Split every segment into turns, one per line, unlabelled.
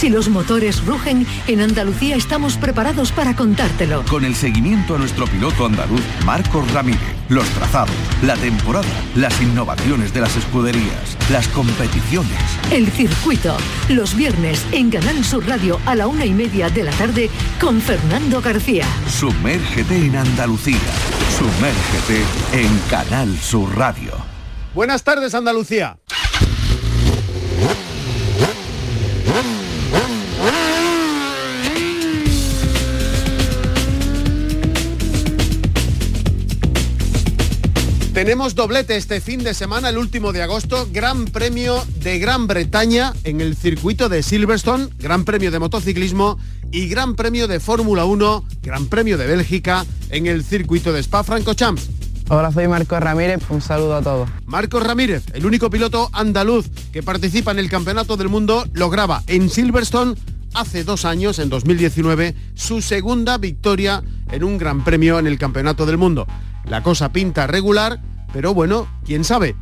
Si los motores rugen, en Andalucía estamos preparados para contártelo.
Con el seguimiento a nuestro piloto andaluz, Marcos Ramírez, los trazados, la temporada, las innovaciones de las escuderías, las competiciones.
El circuito, los viernes en Canal Sur Radio a la una y media de la tarde con Fernando García.
Sumérgete en Andalucía. Sumérgete en Canal Sur Radio.
Buenas tardes, Andalucía. Tenemos doblete este fin de semana, el último de agosto, Gran Premio de Gran Bretaña en el circuito de Silverstone, Gran Premio de motociclismo y Gran Premio de Fórmula 1, Gran Premio de Bélgica en el circuito de Spa-Francorchamps.
Hola, soy Marcos Ramírez, un saludo a todos.
Marcos Ramírez, el único piloto andaluz que participa en el Campeonato del Mundo, lo graba en Silverstone hace dos años, en 2019, su segunda victoria en un Gran Premio en el Campeonato del Mundo. La cosa pinta regular, pero bueno, quién sabe.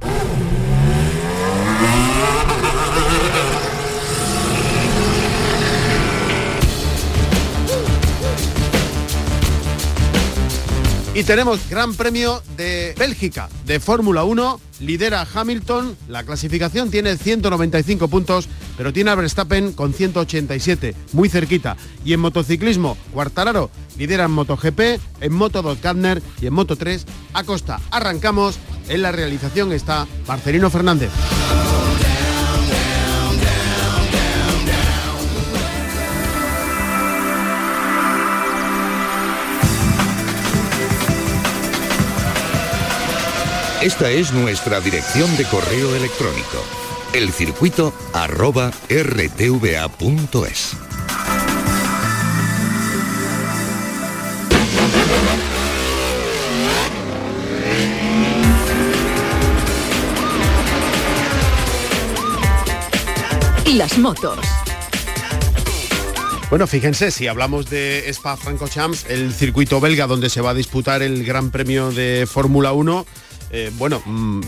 Y tenemos Gran Premio de Bélgica de Fórmula 1. Lidera Hamilton. La clasificación tiene 195 puntos, pero tiene a Verstappen con 187, muy cerquita. Y en motociclismo, Cuartararo lidera en MotoGP, en Moto 2 Kantner y en Moto 3 Acosta. Arrancamos. En la realización está Marcelino Fernández.
Esta es nuestra dirección de correo electrónico. Elcircuito arroba rtva.es.
Las motos.
Bueno, fíjense, si hablamos de Spa Francorchamps, el circuito belga donde se va a disputar el Gran Premio de Fórmula 1, eh, bueno, mm,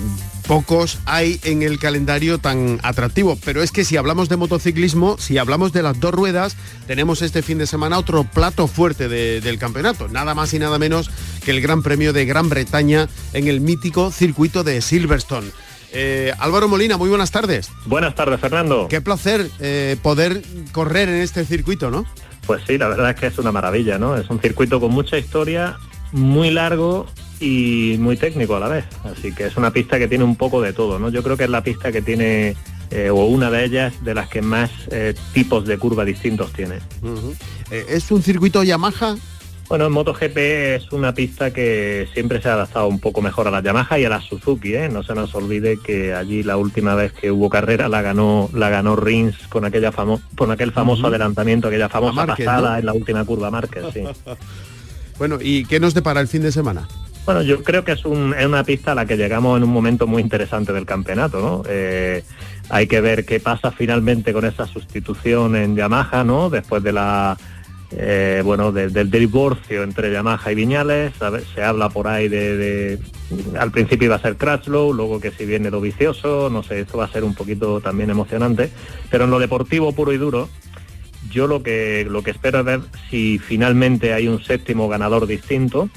pocos hay en el calendario tan atractivo, pero es que si hablamos de motociclismo, si hablamos de las dos ruedas, tenemos este fin de semana otro plato fuerte de- del campeonato, nada más y nada menos que el Gran Premio de Gran Bretaña en el mítico circuito de Silverstone. Eh, Álvaro Molina, muy buenas tardes.
Buenas tardes, Fernando.
Qué placer eh, poder correr en este circuito, ¿no?
Pues sí, la verdad es que es una maravilla, ¿no? Es un circuito con mucha historia, muy largo y muy técnico a la vez. Así que es una pista que tiene un poco de todo, ¿no? Yo creo que es la pista que tiene, eh, o una de ellas, de las que más eh, tipos de curva distintos tiene.
Eh, ¿Es un circuito Yamaha?
Bueno, en MotoGP es una pista que siempre se ha adaptado un poco mejor a la Yamaha y a la Suzuki, ¿eh? No se nos olvide que allí la última vez que hubo carrera la ganó, la ganó Rins con aquella famo- con aquel famoso
Ujú.
adelantamiento, aquella famosa
Márquez,
pasada
¿no?
en la última curva Márquez, sí.
Bueno, ¿y qué nos depara el fin de semana?
Bueno, yo creo que es, un- una pista a la que llegamos en un momento muy interesante del campeonato, ¿no? Eh, hay que ver qué pasa finalmente con esa sustitución en Yamaha, ¿no? Después de la eh, bueno de- del divorcio entre Yamaha y Viñales, se habla por ahí de, al principio iba a ser Crutchlow, luego que si viene lo vicioso, no sé, esto va a ser un poquito también emocionante, pero en lo deportivo puro y duro, yo lo que lo que espero es ver si finalmente hay un séptimo ganador distinto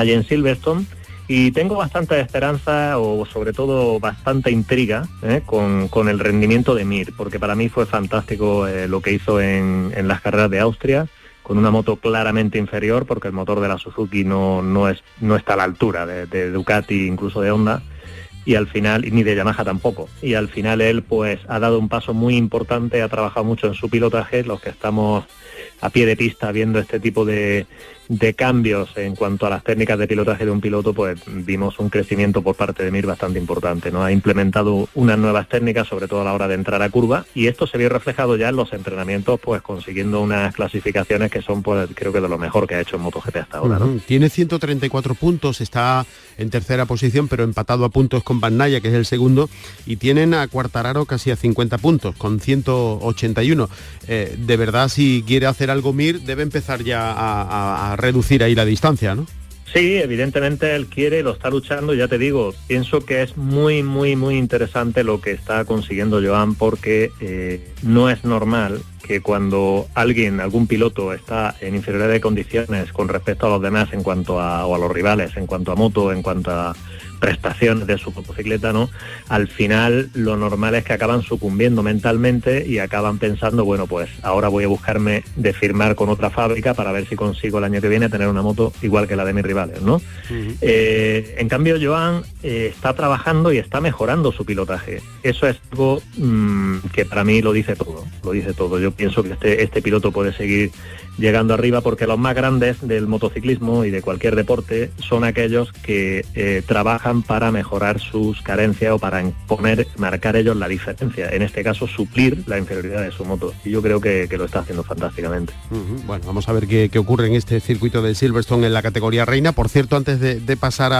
allí en Silverstone y tengo bastante esperanza o sobre todo bastante intriga ¿eh? con, con el rendimiento de Mir, porque para mí fue fantástico eh, lo que hizo en, en las carreras de Austria, con una moto claramente inferior, porque el motor de la Suzuki no, no, es, no está a la altura de, de Ducati, incluso de Honda, y al final, ni de Yamaha tampoco. Y al final él pues ha dado un paso muy importante, ha trabajado mucho en su pilotaje, los que estamos a pie de pista viendo este tipo de, de cambios en cuanto a las técnicas de pilotaje de un piloto, pues vimos un crecimiento por parte de Mir bastante importante. ¿no? Ha implementado unas nuevas técnicas, sobre todo a la hora de entrar a curva, y esto se vio reflejado ya en los entrenamientos, pues consiguiendo unas clasificaciones que son, pues creo que de lo mejor que ha hecho en MotoGP hasta ahora.
Tiene 134 puntos, está en tercera posición, pero empatado a puntos con Bandaya, que es el segundo, y tienen a Cuartararo casi a 50 puntos, con 181. Eh, de verdad, si quiere hacer algo Mir, debe empezar ya a, a- a reducir ahí la distancia, ¿no?
Sí, evidentemente él quiere, lo está luchando, ya te digo, pienso que es muy, muy, muy interesante lo que está consiguiendo Joan porque eh, no es normal que cuando alguien, algún piloto está en inferioridad de condiciones con respecto a los demás en cuanto a, o a los rivales, en cuanto a moto, en cuanto a prestaciones de su motocicleta, ¿no? Al final lo normal es que acaban sucumbiendo mentalmente y acaban pensando, bueno, pues ahora voy a buscarme de firmar con otra fábrica para ver si consigo el año que viene tener una moto igual que la de mis rivales, ¿no? Eh, en cambio, Joan eh, está trabajando y está mejorando su pilotaje. Eso es algo mm, que para mí lo dice todo, lo dice todo. Yo pienso que este, este piloto puede seguir llegando arriba porque los más grandes del motociclismo y de cualquier deporte son aquellos que eh, trabajan para mejorar sus carencias o para poner, marcar ellos la diferencia, en este caso suplir la inferioridad de su moto y yo creo que, lo está haciendo fantásticamente.
Bueno, vamos a ver qué, ocurre en este circuito de Silverstone en la categoría reina. Por cierto, antes de, pasar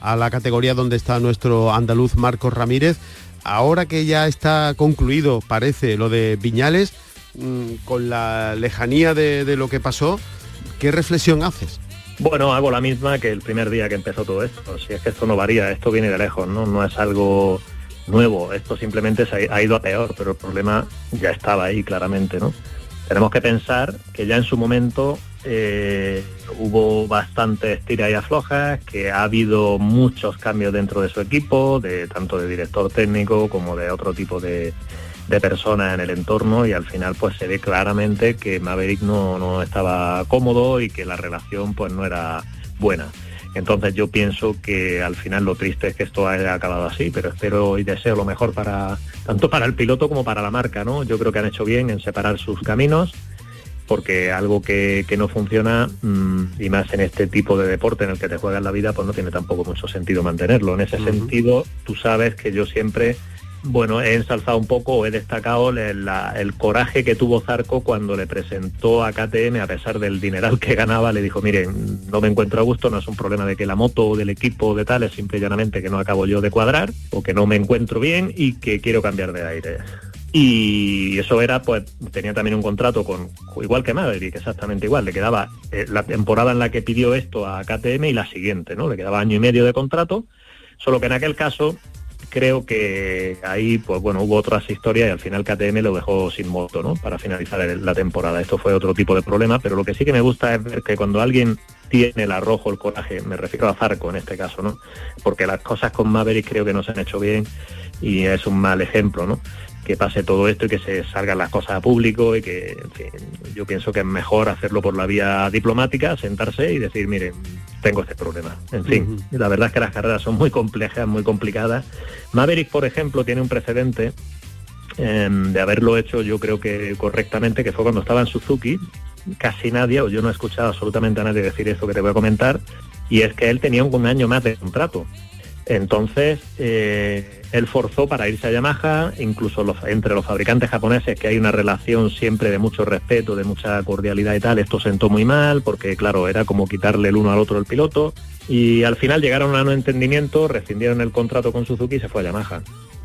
a, la categoría donde está nuestro andaluz Marcos Ramírez, ahora que ya está concluido, parece, lo de Viñales, con la lejanía de, lo que pasó, ¿qué reflexión haces?
Bueno, hago la misma que el primer día que empezó todo esto. Si es que esto no varía, esto viene de lejos, ¿no? No es algo nuevo, esto simplemente se ha ido a peor, pero el problema ya estaba ahí claramente, ¿no? Tenemos que pensar que ya en su momento eh, hubo bastantes tiras y aflojas, que ha habido muchos cambios dentro de su equipo, de tanto de director técnico como de otro tipo de, de personas en el entorno y al final pues se ve claramente que Maverick no, no estaba cómodo y que la relación pues no era buena. Entonces yo pienso que al final lo triste es que esto haya acabado así, pero espero y deseo lo mejor para tanto para el piloto como para la marca, ¿no? Yo creo que han hecho bien en separar sus caminos, porque algo que, no funciona, mm, y más en este tipo de deporte en el que te juegas la vida, pues no tiene tampoco mucho sentido mantenerlo. En ese sentido, tú sabes que yo siempre bueno, he ensalzado un poco, he destacado el, coraje que tuvo Zarco cuando le presentó a KTM, a pesar del dineral que ganaba, le dijo, miren, no me encuentro a gusto, no es un problema de que la moto o del equipo o de tal, es simple y llanamente que no acabo yo de cuadrar, o que no me encuentro bien y que quiero cambiar de aire. Y eso era, pues, tenía también un contrato con, igual que Maverick, exactamente igual, le quedaba eh, la temporada en la que pidió esto a KTM y la siguiente, ¿no? Le quedaba año y medio de contrato, solo que en aquel caso creo que ahí, pues bueno, hubo otras historias y al final KTM lo dejó sin moto, ¿no? Para finalizar la temporada. Esto fue otro tipo de problema, pero lo que sí que me gusta es ver que cuando alguien tiene el arrojo, el coraje, me refiero a Zarco en este caso, ¿no? Porque las cosas con Maverick creo que no se han hecho bien y es un mal ejemplo, ¿no? Que pase todo esto y que se salgan las cosas a público y que, en fin, yo pienso que es mejor hacerlo por la vía diplomática, sentarse y decir, miren, tengo este problema. En fin, la verdad es que las carreras son muy complejas, muy complicadas. Maverick, por ejemplo, tiene un precedente em, de haberlo hecho yo creo que correctamente, que fue cuando estaba en Suzuki, casi nadie, o yo no he escuchado absolutamente a nadie decir eso que te voy a comentar, y es que él tenía un año más de contrato. Entonces, eh, él forzó para irse a Yamaha, incluso entre los fabricantes japoneses, que hay una relación siempre de mucho respeto, de mucha cordialidad y tal, esto sentó muy mal, porque claro, era como quitarle el uno al otro el piloto, y al final llegaron a un entendimiento, rescindieron el contrato con Suzuki y se fue a Yamaha.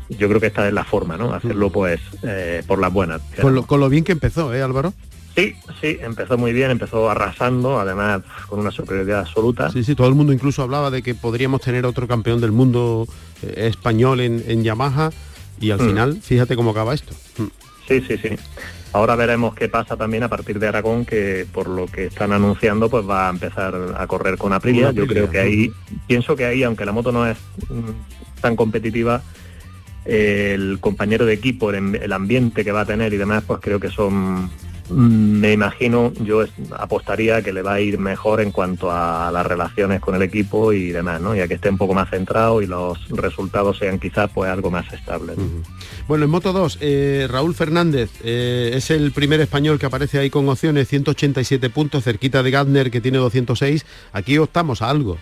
Yo creo que esta es la forma, ¿no? Hacerlo pues eh, por las buenas.
Con lo, con lo bien que empezó, ¿eh, Álvaro?
Sí, sí, empezó muy bien, empezó arrasando, además con una superioridad absoluta.
Sí, sí, todo el mundo incluso hablaba de que podríamos tener otro campeón del mundo eh, español en, Yamaha y al mm. final, fíjate cómo acaba esto.
Mm. Sí, sí, sí. Ahora veremos qué pasa también a partir de Aragón, que por lo que están anunciando, pues va a empezar a correr con Aprilia. Yo creo que ahí, pienso que ahí, aunque la moto no es mm, tan competitiva, el compañero de equipo, el ambiente que va a tener y demás, pues creo que son me imagino, yo apostaría que le va a ir mejor en cuanto a las relaciones con el equipo y demás, ¿no? Ya que esté un poco más centrado y los resultados sean quizás pues algo más estables.
Bueno, en Moto 2, eh, Raúl Fernández eh, es el primer español que aparece ahí con opciones, 187 puntos, cerquita de Gardner que tiene 206. Aquí optamos a algo.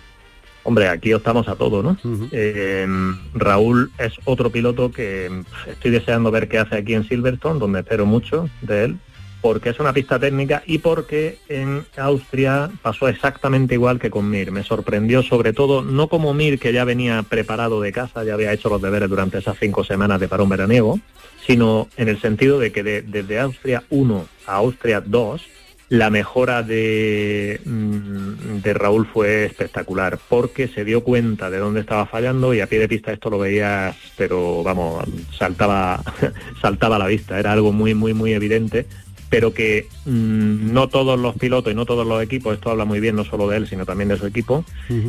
Hombre, aquí optamos a todo, ¿no? Eh, Raúl es otro piloto que estoy deseando ver qué hace aquí en Silverstone, donde espero mucho de él porque es una pista técnica y porque en Austria pasó exactamente igual que con Mir. Me sorprendió sobre todo, no como Mir que ya venía preparado de casa, ya había hecho los deberes durante esas cinco semanas de parón veraniego, sino en el sentido de que desde Austria 1 a Austria 2, la mejora de, mm, de Raúl fue espectacular porque se dio cuenta de dónde estaba fallando y a pie de pista esto lo veías, pero vamos, saltaba, saltaba a la vista, era algo muy, muy, muy evidente pero que mm, no todos los pilotos y no todos los equipos, esto habla muy bien no solo de él, sino también de su equipo,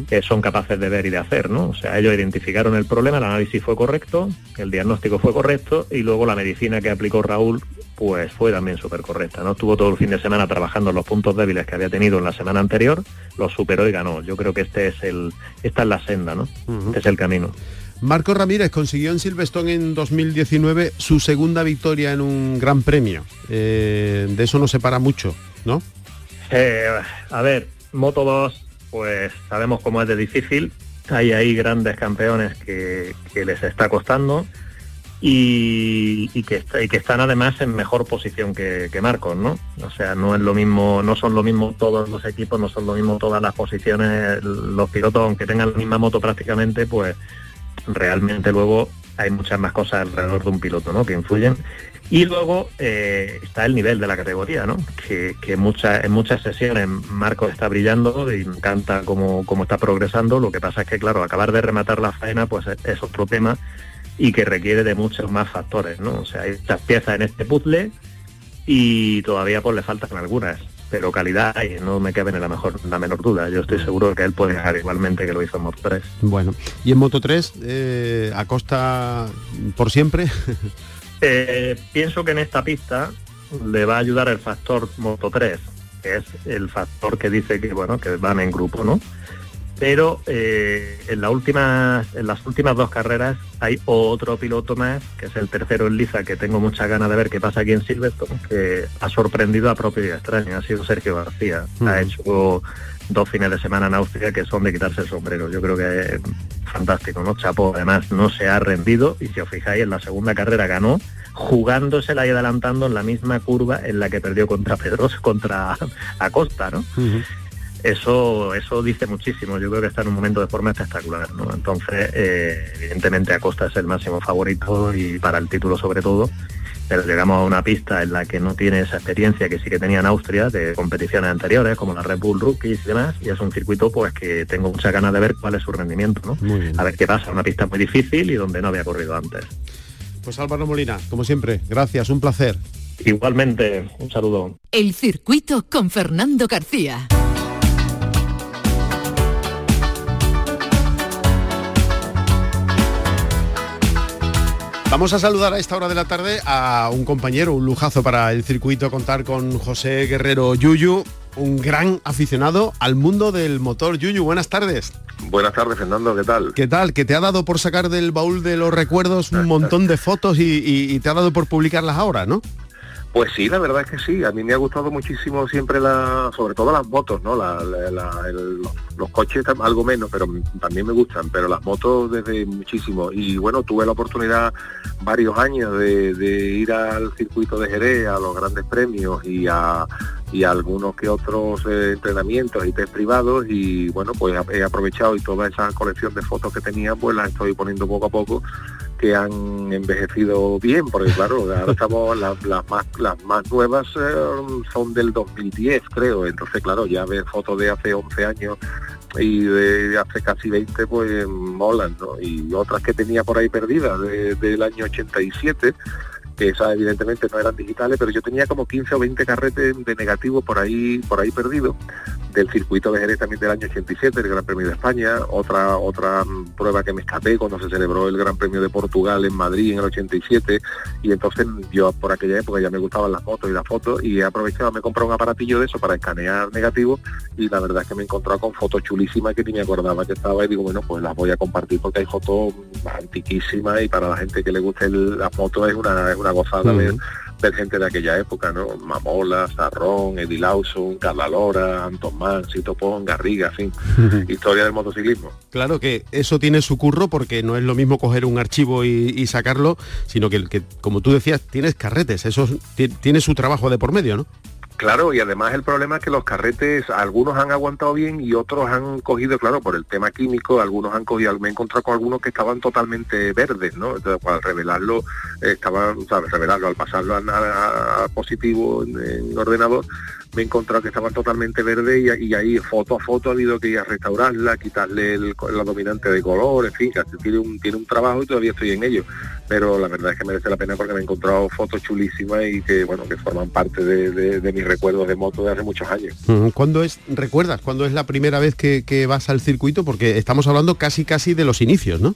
que son capaces de ver y de hacer, ¿no? O sea, ellos identificaron el problema, el análisis fue correcto, el diagnóstico fue correcto y luego la medicina que aplicó Raúl pues fue también súper correcta, ¿no? Estuvo todo el fin de semana trabajando en los puntos débiles que había tenido en la semana anterior, los superó y ganó. Yo creo que este es el, esta es la senda, ¿no? Este es el camino.
Marco Ramírez consiguió en Silverstone en 2019 su segunda victoria en un gran premio. Eh, de eso no se para mucho, ¿no?
Eh, a ver, Moto 2, pues sabemos cómo es de difícil. Hay ahí grandes campeones que, les está costando y, que, están además en mejor posición que, que, Marcos, ¿no? O sea, no es lo mismo, no son lo mismo todos los equipos, no son lo mismo todas las posiciones, los pilotos, aunque tengan la misma moto prácticamente, pues realmente luego hay muchas más cosas alrededor de un piloto ¿no? que influyen. Y luego eh, está el nivel de la categoría, ¿no? que, en muchas sesiones Marco está brillando y me encanta cómo, cómo, está progresando. Lo que pasa es que, claro, acabar de rematar la faena pues es, otro tema y que requiere de muchos más factores. ¿no? O sea, hay muchas piezas en este puzzle y todavía pues le faltan algunas pero calidad y no me cabe en la mejor la menor duda. Yo estoy seguro que él puede dejar igualmente que lo hizo en Moto 3.
Bueno, y en Moto 3, eh, a costa por siempre.
Eh, pienso que en esta pista le va a ayudar el factor Moto 3, que es el factor que dice que bueno que van en grupo, ¿no? Pero eh, en, la en las últimas dos carreras hay otro piloto más, que es el tercero en Liza, que tengo muchas ganas de ver qué pasa aquí en Silverstone, que ha sorprendido a propio y extraño, ha sido Sergio García. Ha hecho dos fines de semana en Austria que son de quitarse el sombrero. Yo creo que es fantástico, ¿no? Chapo además no se ha rendido y si os fijáis en la segunda carrera ganó jugándosela y adelantando en la misma curva en la que perdió contra Pedros, contra Acosta, ¿no? Eso, eso dice muchísimo. Yo creo que está en un momento de forma espectacular. ¿no? Entonces, eh, evidentemente Acosta es el máximo favorito y para el título sobre todo. Pero llegamos a una pista en la que no tiene esa experiencia que sí que tenía en Austria de competiciones anteriores, como la Red Bull Rookies y demás, y es un circuito pues que tengo muchas ganas de ver cuál es su rendimiento, ¿no? A ver qué pasa, una pista muy difícil y donde no había corrido antes.
Pues Álvaro Molina, como siempre, gracias, un placer.
Igualmente, un saludo.
El circuito con Fernando García.
Vamos a saludar a esta hora de la tarde a un compañero, un lujazo para el circuito contar con José Guerrero Yuyu, un gran aficionado al mundo del motor. Yuyu, buenas tardes.
Buenas tardes, Fernando, ¿qué tal?
¿Qué tal? Que te ha dado por sacar del baúl de los recuerdos un montón de fotos y, te ha dado por publicarlas ahora, ¿no?
Pues sí, la verdad es que sí. A mí me ha gustado muchísimo siempre la, sobre todo las motos, ¿no? los coches algo menos, pero también me gustan. Pero las motos desde muchísimo. Y bueno, tuve la oportunidad varios años de, ir al circuito de Jerez, a los grandes premios y a, algunos que otros eh, entrenamientos y test privados. Y bueno, pues he aprovechado y toda esa colección de fotos que tenía, pues las estoy poniendo poco a poco que han envejecido bien, porque claro, ahora estamos las, más las más nuevas eh, son del 2010, creo, entonces claro, ya ver fotos de hace 11 años y de hace casi 20 pues molan, ¿no? Y otras que tenía por ahí perdidas del año 87 que esas evidentemente no eran digitales, pero yo tenía como 15 o 20 carretes de negativos por ahí, por ahí perdidos, del circuito de Jerez también del año 87, el Gran Premio de España, otra, otra prueba que me escapé cuando se celebró el Gran Premio de Portugal en Madrid en el 87, y entonces yo por aquella época ya me gustaban las fotos y las fotos, y he aprovechado, me he un aparatillo de eso para escanear negativos, y la verdad es que me he encontrado con fotos chulísimas que ni me acordaba que estaba, y digo, bueno, pues las voy a compartir porque hay fotos antiquísimas, y para la gente que le guste la foto es una una gozada ver, gente de aquella época, ¿no? Mamola, Sarrón, Eddie Lawson, Carla Lora, Anton Mann, Sito Pon, Garriga, en fin, historia del motociclismo.
Claro que eso tiene su curro porque no es lo mismo coger un archivo y, sacarlo, sino que, que, como tú decías, tienes carretes, eso tiene su trabajo de por medio, ¿no?
Claro, y además el problema es que los carretes, algunos han aguantado bien y otros han cogido, claro, por el tema químico, algunos han cogido, me he encontrado con algunos que estaban totalmente verdes, ¿no? Entonces, al revelarlo, estaban, ¿sabes? Revelarlo, al pasarlo a, positivo en, ordenador, me he encontrado que estaban totalmente verdes y, ahí foto a foto ha habido que ir a restaurarla, quitarle el, la dominante de color, en fin, tiene un, tiene un trabajo y todavía estoy en ello. Pero la verdad es que merece la pena porque me he encontrado fotos chulísimas y que bueno, que forman parte de, mis recuerdos de moto de hace muchos años.
¿Cuándo es, recuerdas, cuándo es la primera vez que, que vas al circuito? Porque estamos hablando casi casi de los inicios, ¿no?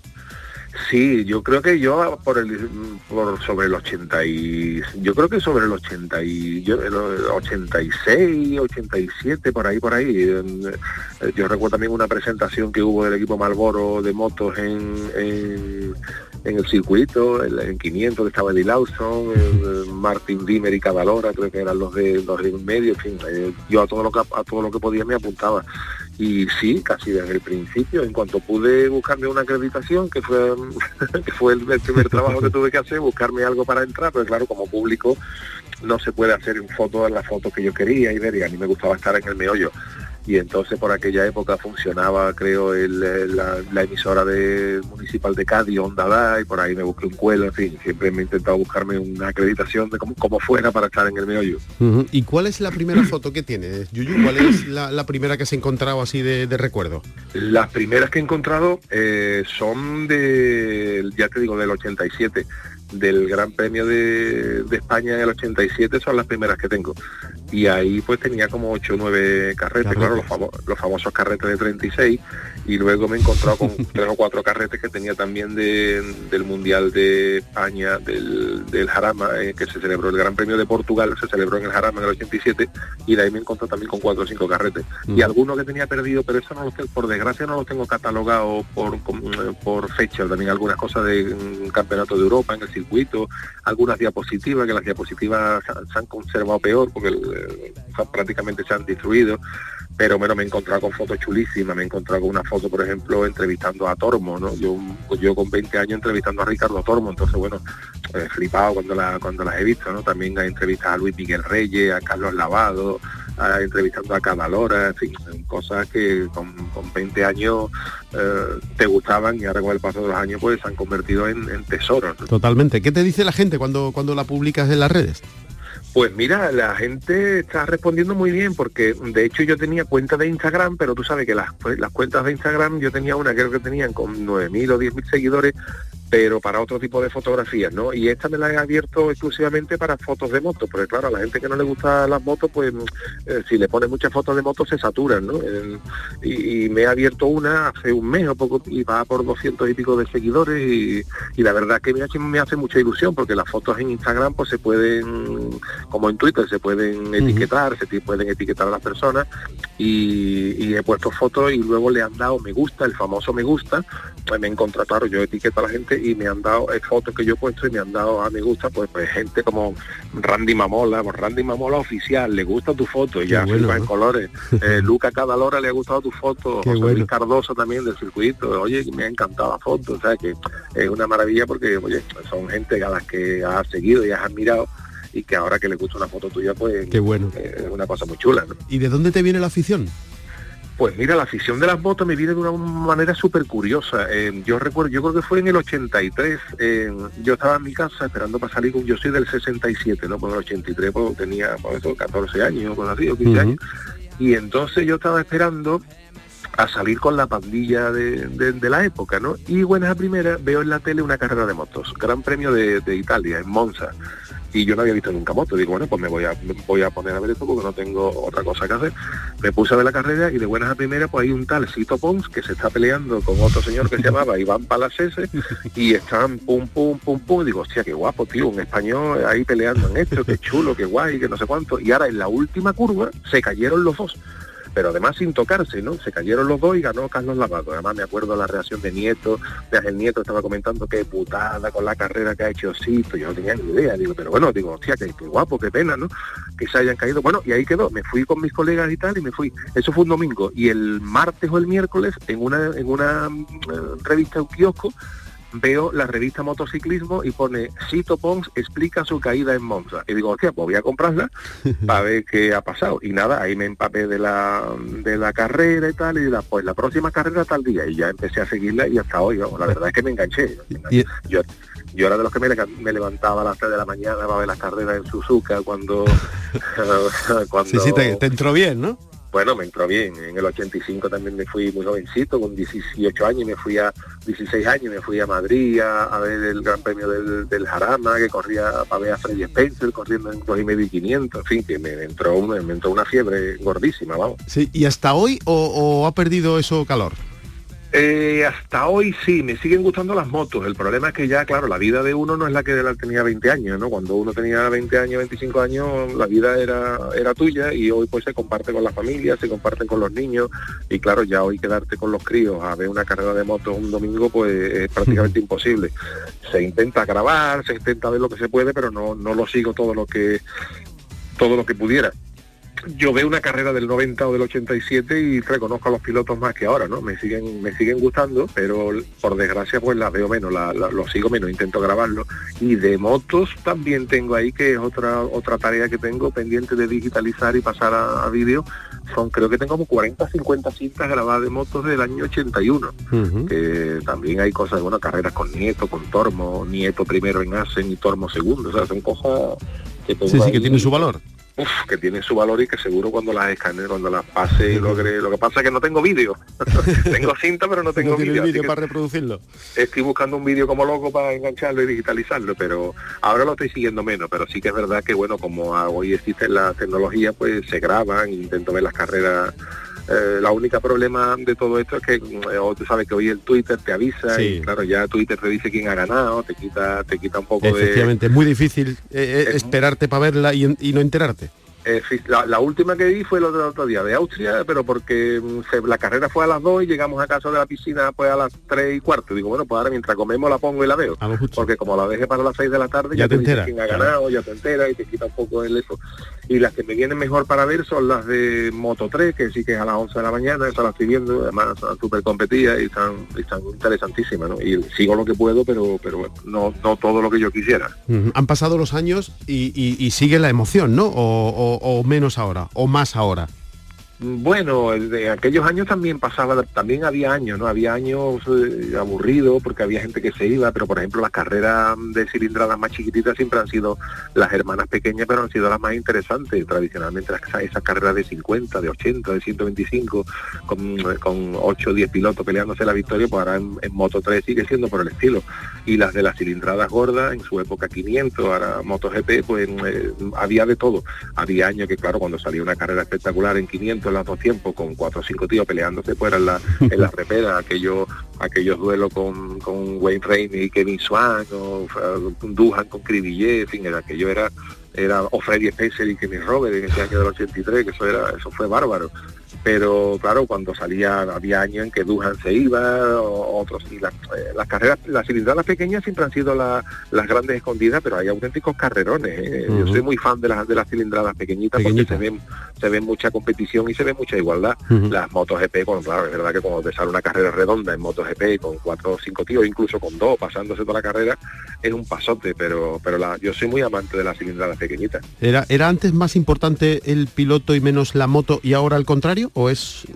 Sí, yo creo que yo por el por sobre el 80 y yo creo que sobre el 80 y yo el 86, 87 por ahí por ahí. Eh, yo recuerdo también una presentación que hubo del equipo Malboro de motos en, en, el circuito, en, 500 estaba Eddie Lawson, Martin Dimmer y Cadalora, creo que eran los de los de medio, en fin, eh, yo a todo lo que a todo lo que podía me apuntaba y sí, casi desde el principio, en cuanto pude buscarme una acreditación, que fue, que fue el, primer trabajo que tuve que hacer, buscarme algo para entrar, pero claro, como público no se puede hacer en fotos las fotos que yo quería y ver, y a mí me gustaba estar en el meollo y entonces por aquella época funcionaba creo el, la, emisora de municipal de Cádiz, Onda y por ahí me busqué un cuelo, en fin, siempre me he intentado buscarme una acreditación de cómo, fuera para estar en el meollo.
¿Y cuál es la primera foto que tienes, Yuyu? ¿Cuál es la, primera que has encontrado así de, recuerdo?
Las primeras que he encontrado eh, son de, ya te digo, del 87 del Gran Premio de, España en el 87 son las primeras que tengo. Y ahí pues tenía como 8 o 9 carretes, claro, los, los, famosos carretes de 36. Y luego me he encontrado con tres o cuatro carretes que tenía también del Mundial de España, del, del Jarama, eh, que se celebró el Gran Premio de Portugal, se celebró en el Jarama en el 87. Y de ahí me encontré también con cuatro o cinco carretes. Y algunos que tenía perdido, pero eso no los por desgracia no los tengo catalogado por, por fecha. También algunas cosas de campeonato de Europa en el circuito, algunas diapositivas, que las diapositivas se han conservado peor porque prácticamente se han destruido, pero bueno, me he encontrado con fotos chulísimas, me he encontrado con una foto, por ejemplo, entrevistando a Tormo, ¿no? Yo, yo con 20 años entrevistando a Ricardo Tormo, entonces bueno, he flipado cuando, la, las he visto, ¿no? También hay entrevistas a Luis Miguel Reyes, a Carlos Lavado, entrevistando a Cadalora, en fin, cosas que con, 20 años eh, te gustaban y ahora con el paso de los años pues se han convertido en, tesoros.
Totalmente. ¿Qué te dice la gente cuando, cuando la publicas en las redes?
Pues mira, la gente está respondiendo muy bien porque de hecho yo tenía cuenta de Instagram, pero tú sabes que las, las cuentas de Instagram yo tenía una creo que tenían con 9.000 o 10.000 seguidores pero para otro tipo de fotografías, ¿no? Y esta me la he abierto exclusivamente para fotos de motos, porque claro, a la gente que no le gusta las motos, pues eh, si le pone muchas fotos de motos se saturan, ¿no? y, me he abierto una hace un mes o poco y va por 200 y pico de seguidores y, la verdad que me hace, me hace mucha ilusión porque las fotos en Instagram pues se pueden, como en Twitter, se pueden etiquetar, se pueden etiquetar a las personas y, he puesto fotos y luego le han dado me gusta, el famoso me gusta, me he encontrado, claro, yo etiqueto a la gente y me han dado eh, fotos que yo he puesto y me han dado a me gusta pues, pues gente como Randy Mamola, pues Randy Mamola oficial, le gusta tu foto, ya en colores, eh, Luca Cadalora le ha gustado tu foto, José Luis Cardoso también del circuito, oye, me ha encantado la foto, o sea que es una maravilla porque oye, son gente a las que has seguido y has admirado y que ahora que le gusta una foto tuya pues
Qué bueno.
es una cosa muy chula.
¿Y de dónde te viene la afición?
Pues mira, la afición de las motos me viene de una manera súper curiosa. Eh, yo recuerdo, yo creo que fue en el 83, eh, yo estaba en mi casa esperando para salir, con, yo soy del 67, ¿no? Pues en el 83 pues, tenía pues, 14 años, o así, o 15 años. Y entonces yo estaba esperando a salir con la pandilla de, la época, ¿no? Y buenas a primera veo en la tele una carrera de motos, Gran Premio de, de Italia, en Monza y yo no había visto nunca moto. Digo, bueno, pues me voy a, voy a poner a ver esto porque no tengo otra cosa que hacer. Me puse a ver la carrera y de buenas a primeras pues hay un tal Cito Pons que se está peleando con otro señor que se llamaba Iván Palasese y están pum, pum, pum, pum. Digo, hostia, qué guapo, tío, un español ahí peleando en esto, qué chulo, qué guay, que no sé cuánto. Y ahora en la última curva se cayeron los dos pero además sin tocarse, ¿no? Se cayeron los dos y ganó Carlos Lavado. Además me acuerdo la reacción de Nieto, de Nieto estaba comentando qué putada con la carrera que ha hecho Cito, yo no tenía ni idea, digo, pero bueno, digo, hostia, qué, guapo, qué pena, ¿no? Que se hayan caído. Bueno, y ahí quedó, me fui con mis colegas y tal, y me fui. Eso fue un domingo. Y el martes o el miércoles, en una, en una mm, revista, un kiosco, veo la revista Motociclismo y pone Cito Pons explica su caída en Monza. Y digo, hostia, pues voy a comprarla para ver qué ha pasado. Y nada, ahí me empapé de la, de la carrera y tal, y la, pues la próxima carrera tal día. Y ya empecé a seguirla y hasta hoy, la verdad es que me enganché. Yo, yo era de los que me, levantaba a las 3 de la mañana para ver las carreras en Suzuka cuando...
cuando sí, sí, te entró bien, ¿no?
Bueno, me entró bien. En el 85 también me fui muy jovencito, con 18 años, me fui a 16 años, me fui a Madrid a, ver el Gran Premio del, Jarama, que corría para ver a Freddy Spencer corriendo en 2 y medio y 500, en fin, que me entró, me entró una fiebre gordísima, vamos.
Sí, ¿y hasta hoy o ha perdido eso calor?
Eh, hasta hoy sí, me siguen gustando las motos. El problema es que ya, claro, la vida de uno no es la que la tenía 20 años, ¿no? Cuando uno tenía 20 años, 25 años, la vida era, era tuya y hoy pues se comparte con la familia, se comparte con los niños y claro, ya hoy quedarte con los críos a ver una carrera de motos un domingo pues es prácticamente imposible. Se intenta grabar, se intenta ver lo que se puede, pero no, no lo sigo todo lo que todo lo que pudiera yo veo una carrera del 90 o del 87 y reconozco a los pilotos más que ahora, ¿no? Me siguen, me siguen gustando, pero por desgracia pues las veo menos, la, lo sigo menos, intento grabarlo. Y de motos también tengo ahí, que es otra, otra tarea que tengo pendiente de digitalizar y pasar a, vídeo. Son, creo que tengo como 40, 50 cintas grabadas de motos del año 81. que también hay cosas, bueno, carreras con Nieto, con Tormo, Nieto primero en Asen y Tormo segundo. O sea, son cosas
que Sí, sí, que tienen su valor
que tiene su valor y que seguro cuando las escanee, cuando las pase, lo que, lo que pasa es que no tengo vídeo. tengo cinta, pero no tengo vídeo.
para reproducirlo.
Estoy buscando un vídeo como loco para engancharlo y digitalizarlo, pero ahora lo estoy siguiendo menos, pero sí que es verdad que bueno, como hoy existe la tecnología, pues se graban, intento ver las carreras eh, la única problema de todo esto es que eh, tú sabes que hoy el Twitter te avisa y claro ya Twitter te dice quién ha ganado te quita te quita un poco
efectivamente es muy difícil eh, esperarte para verla y, y no enterarte
eh, la, última que vi fue el otro, día de Austria, pero porque mm, la carrera fue a las 2 y llegamos a casa de la piscina pues a las 3 y cuarto. Digo, bueno, pues ahora mientras comemos la pongo y la veo. Porque como la deje para las 6 de la tarde,
ya, te, entera.
quién ha ganado, ya te entera y te quita un poco el eso. Y las que me vienen mejor para ver son las de Moto 3, que sí que es a las 11 de la mañana, esas las estoy viendo, además súper competidas y están, están interesantísimas, ¿no? Y sigo lo que puedo, pero pero no, no todo lo que yo quisiera.
Han pasado los años y, sigue la emoción, ¿no? o menos ahora, o más ahora?
Bueno, de aquellos años también pasaba, también había años, ¿no? Había años eh, aburridos porque había gente que se iba, pero por ejemplo las carreras de cilindradas más chiquititas siempre han sido las hermanas pequeñas, pero han sido las más interesantes. Tradicionalmente esas carreras de 50, de 80, de 125, con, con 8 o 10 pilotos peleándose la victoria, pues ahora en, Moto 3 sigue siendo por el estilo. Y las de las cilindradas gordas, en su época 500, ahora MotoGP, pues eh, había de todo. Había años que claro, cuando salía una carrera espectacular en 500, en los dos tiempos con cuatro o cinco tíos peleándose fuera en la, en la repera, aquellos, aquellos duelos con, con Wayne Rainey y Kevin Swan, o Duhan con Cribillet, en fin, era, aquello era era o Freddy Spencer y Kenny Robert en ese año del 83, que eso era, eso fue bárbaro pero claro, cuando salía, había años en que Duhan se iba, otros, y las, eh, las carreras, las cilindradas pequeñas siempre han sido las grandes escondidas, pero hay auténticos carrerones. ¿eh? Yo soy muy fan de las, de las cilindradas pequeñitas porque se ven, se ve mucha competición y se ve mucha igualdad. Las motos GP, bueno, claro, es verdad que cuando te sale una carrera redonda en motos GP con cuatro o cinco tíos, incluso con dos, pasándose toda la carrera, es un pasote, pero, pero la, yo soy muy amante de las cilindradas pequeñitas.
¿Era, ¿Era antes más importante el piloto y menos la moto y ahora al contrario? O es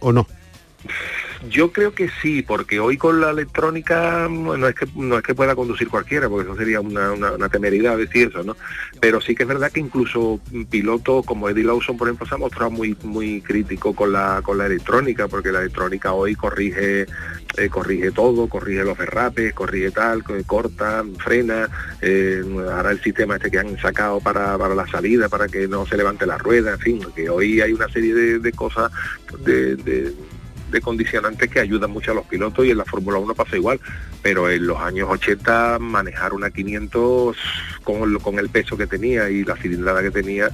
o no?
Yo creo que sí, porque hoy con la electrónica no es que no es que pueda conducir cualquiera, porque eso sería una, una, temeridad decir eso, ¿no? Pero sí que es verdad que incluso pilotos como Eddie Lawson, por ejemplo, se ha mostrado muy muy crítico con la con la electrónica, porque la electrónica hoy corrige eh, corrige todo, corrige los derrapes, corrige tal, corta, frena, eh, ahora el sistema este que han sacado para, para la salida, para que no se levante la rueda, en fin, que hoy hay una serie de, cosas de de condicionantes que ayudan mucho a los pilotos y en la Fórmula 1 pasa igual, pero en los años 80 manejar una 500 con, con el peso que tenía y la cilindrada que tenía,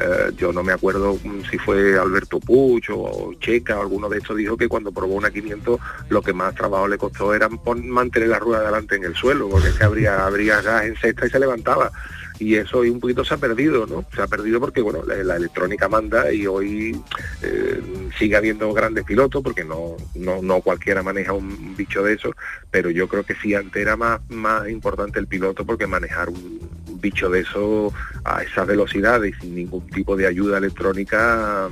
eh, yo no me acuerdo si fue Alberto Puch o Checa o alguno de estos dijo que cuando probó una 500 lo que más trabajo le costó era mantener la rueda adelante en el suelo, porque se abría, abría gas en sexta y se levantaba y eso hoy un poquito se ha perdido, ¿no? Se ha perdido porque, bueno, la, electrónica manda y hoy eh, sigue habiendo grandes pilotos porque no, no, no cualquiera maneja un bicho de eso, pero yo creo que sí antes era más, más importante el piloto porque manejar un bicho de eso a esas velocidades y sin ningún tipo de ayuda electrónica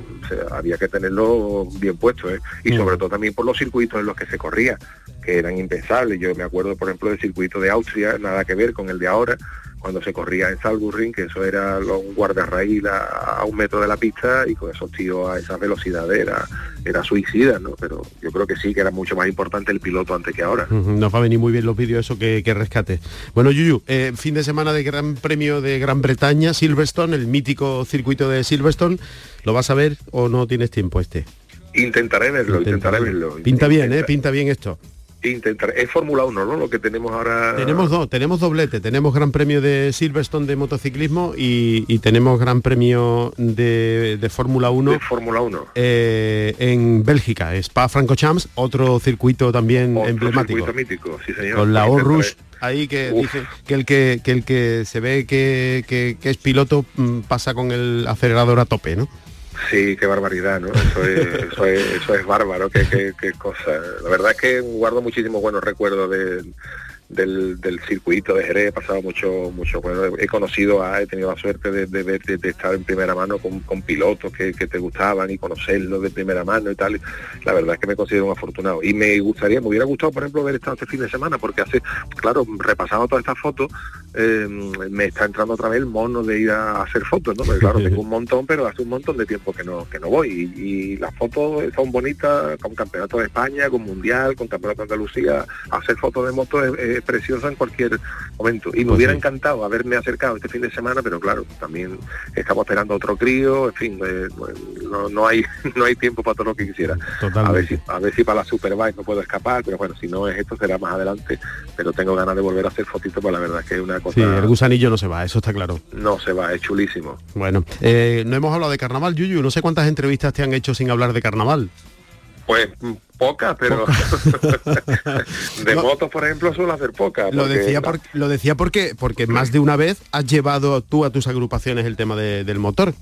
había que tenerlo bien puesto ¿eh? y mm. sobre todo también por los circuitos en los que se corría que eran impensables yo me acuerdo por ejemplo del circuito de Austria nada que ver con el de ahora cuando se corría en Salburring, que eso era un guardarraíl a, a, un metro de la pista y con esos tíos a esa velocidad era, era suicida, ¿no? Pero yo creo que sí, que era mucho más importante el piloto antes que ahora.
Nos va a venir muy bien los vídeos eso que, rescate. Bueno, Yuyu, eh, fin de semana de Gran Premio de Gran Bretaña, Silverstone, el mítico circuito de Silverstone. ¿Lo vas a ver o no tienes tiempo este?
Intentaré verlo, intentaré verlo.
Pinta bien, ¿eh? Pinta bien esto
intentar. Es Fórmula 1, ¿no? Lo que tenemos ahora.
Tenemos dos, tenemos doblete. Tenemos Gran Premio de Silverstone de motociclismo y, tenemos Gran Premio de, Fórmula 1.
De Fórmula 1.
Eh, en Bélgica, Spa Francorchamps, otro circuito también emblemático.
Circuito mítico, sí señor.
Con la Rush ahí que dice que el que, el que se ve que, que es piloto mm, pasa con el acelerador a tope, ¿no?
Sí, qué barbaridad, ¿no? Eso es, eso es, eso es bárbaro, qué, qué, qué cosa. La verdad es que guardo muchísimos buenos recuerdos de, del, del, circuito de Jerez, he pasado mucho, mucho, bueno, he conocido, a, he tenido la suerte de, de, estar en primera mano con, pilotos que, te gustaban y conocerlos de primera mano y tal. La verdad es que me considero un afortunado. Y me gustaría, me hubiera gustado, por ejemplo, ver estado este fin de semana, porque hace, claro, repasando todas estas fotos, eh, me está entrando otra vez el mono de ir a hacer fotos, ¿no? Porque claro, tengo un montón, pero hace un montón de tiempo que no, que no voy. Y, las fotos son bonitas, con campeonato de España, con mundial, con campeonato de Andalucía, hacer fotos de moto es preciosa en cualquier momento. Y me pues hubiera encantado haberme acercado este fin de semana, pero claro, también estamos esperando otro crío, en fin, eh, no, hay no hay tiempo para todo lo que quisiera. A ver si a ver si para la Superbike no puedo escapar, pero bueno, si no es esto será más adelante, pero tengo ganas de volver a hacer fotitos, pues la verdad es que es una cosa...
Sí, el gusanillo no se va, eso está claro.
No se va, es chulísimo.
Bueno, eh, no hemos hablado de carnaval, Yuyu, no sé cuántas entrevistas te han hecho sin hablar de carnaval.
Pues pocas, pero de motos, por ejemplo, suelo hacer pocas.
Lo decía, lo decía porque, porque más de una vez has llevado tú a tus agrupaciones el tema del motor.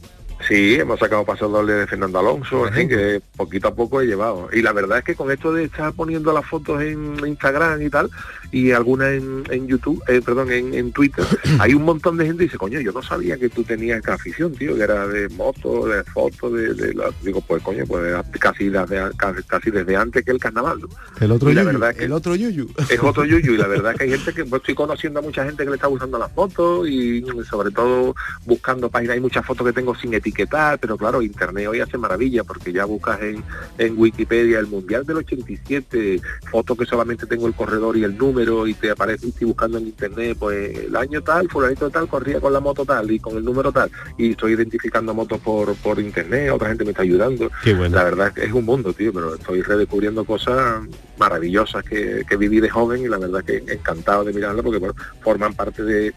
Sí, hemos sacado paso doble de Fernando Alonso, en fin, que poquito a poco he llevado. Y la verdad es que con esto de estar poniendo las fotos en Instagram y tal, y algunas en, YouTube, eh, perdón, en, Twitter, hay un montón de gente que dice, coño, yo no sabía que tú tenías esta afición, tío, que era de moto, de fotos, de, digo, pues coño, pues casi desde, casi desde antes que el carnaval.
El otro yuyu, verdad el otro yuyu.
Es otro yuyu, y la verdad es que hay gente que, pues, estoy conociendo a mucha gente que le está usando las fotos y sobre todo buscando páginas, hay muchas fotos que tengo sin etiqueta etiquetar, pero claro, Internet hoy hace maravilla porque ya buscas en, en Wikipedia el Mundial del 87, fotos que solamente tengo el corredor y el número y te aparece, estoy buscando en Internet, pues el año tal, fulanito tal, corría con la moto tal y con el número tal y estoy identificando motos por, por Internet, otra gente me está ayudando. La verdad es que es un mundo, tío, pero estoy redescubriendo cosas maravillosas que, que viví de joven y la verdad que encantado de mirarlo porque forman parte de,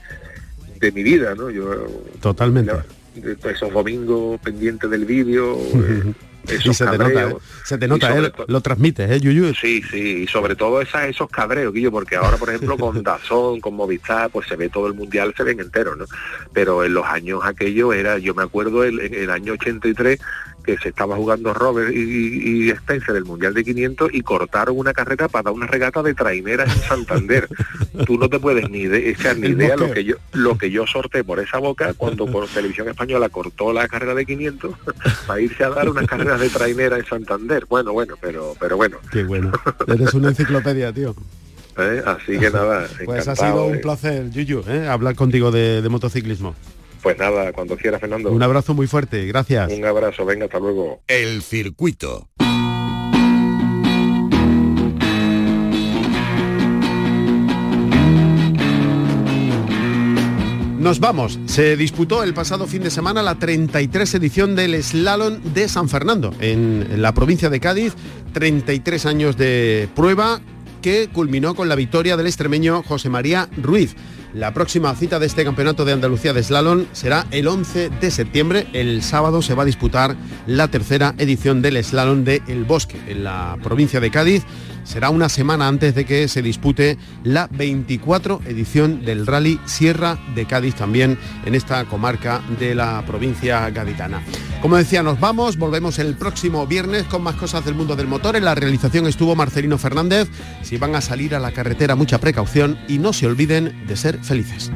de mi vida, ¿no? Yo
totalmente
esos domingos pendientes del vídeo.
Eh, se te nota, ¿eh? se te nota, ¿eh? lo transmites, ¿eh, Yuyu?
Sí, sí, y sobre todo esa, esos cabreos, Guillo, porque ahora, por ejemplo, con Dazón, con Movistar, pues se ve todo el mundial, se ven entero, ¿no? Pero en los años aquello era, yo me acuerdo, el, en el año 83, que se estaba jugando Robert y, Spencer del Mundial de 500 y cortaron una carrera para dar una regata de traineras en Santander. Tú no te puedes ni echar ni idea lo que yo lo que yo sorté por esa boca cuando por televisión española cortó la carrera de 500 para irse a dar unas carreras de trainera en Santander. Bueno, bueno, pero pero bueno.
Qué bueno. Eres una enciclopedia, tío.
¿Eh? Así que nada.
Pues ha sido un placer, Yuyu, ¿eh? hablar contigo de motociclismo.
Pues nada, cuando quiera, Fernando.
Un abrazo muy fuerte, gracias.
Un abrazo, venga, hasta luego.
El circuito.
Nos vamos. Se disputó el pasado fin de semana la 33 edición del Slalom de San Fernando, en la provincia de Cádiz. 33 años de prueba que culminó con la victoria del extremeño José María Ruiz. La próxima cita de este campeonato de Andalucía de slalom será el 11 de septiembre. El sábado se va a disputar la tercera edición del slalom de El Bosque en la provincia de Cádiz será una semana antes de que se dispute la 24 edición del Rally Sierra de Cádiz también en esta comarca de la provincia gaditana. Como decía, nos vamos, volvemos el próximo viernes con más cosas del mundo del motor. En la realización estuvo Marcelino Fernández. Si van a salir a la carretera, mucha precaución y no se olviden de ser felices.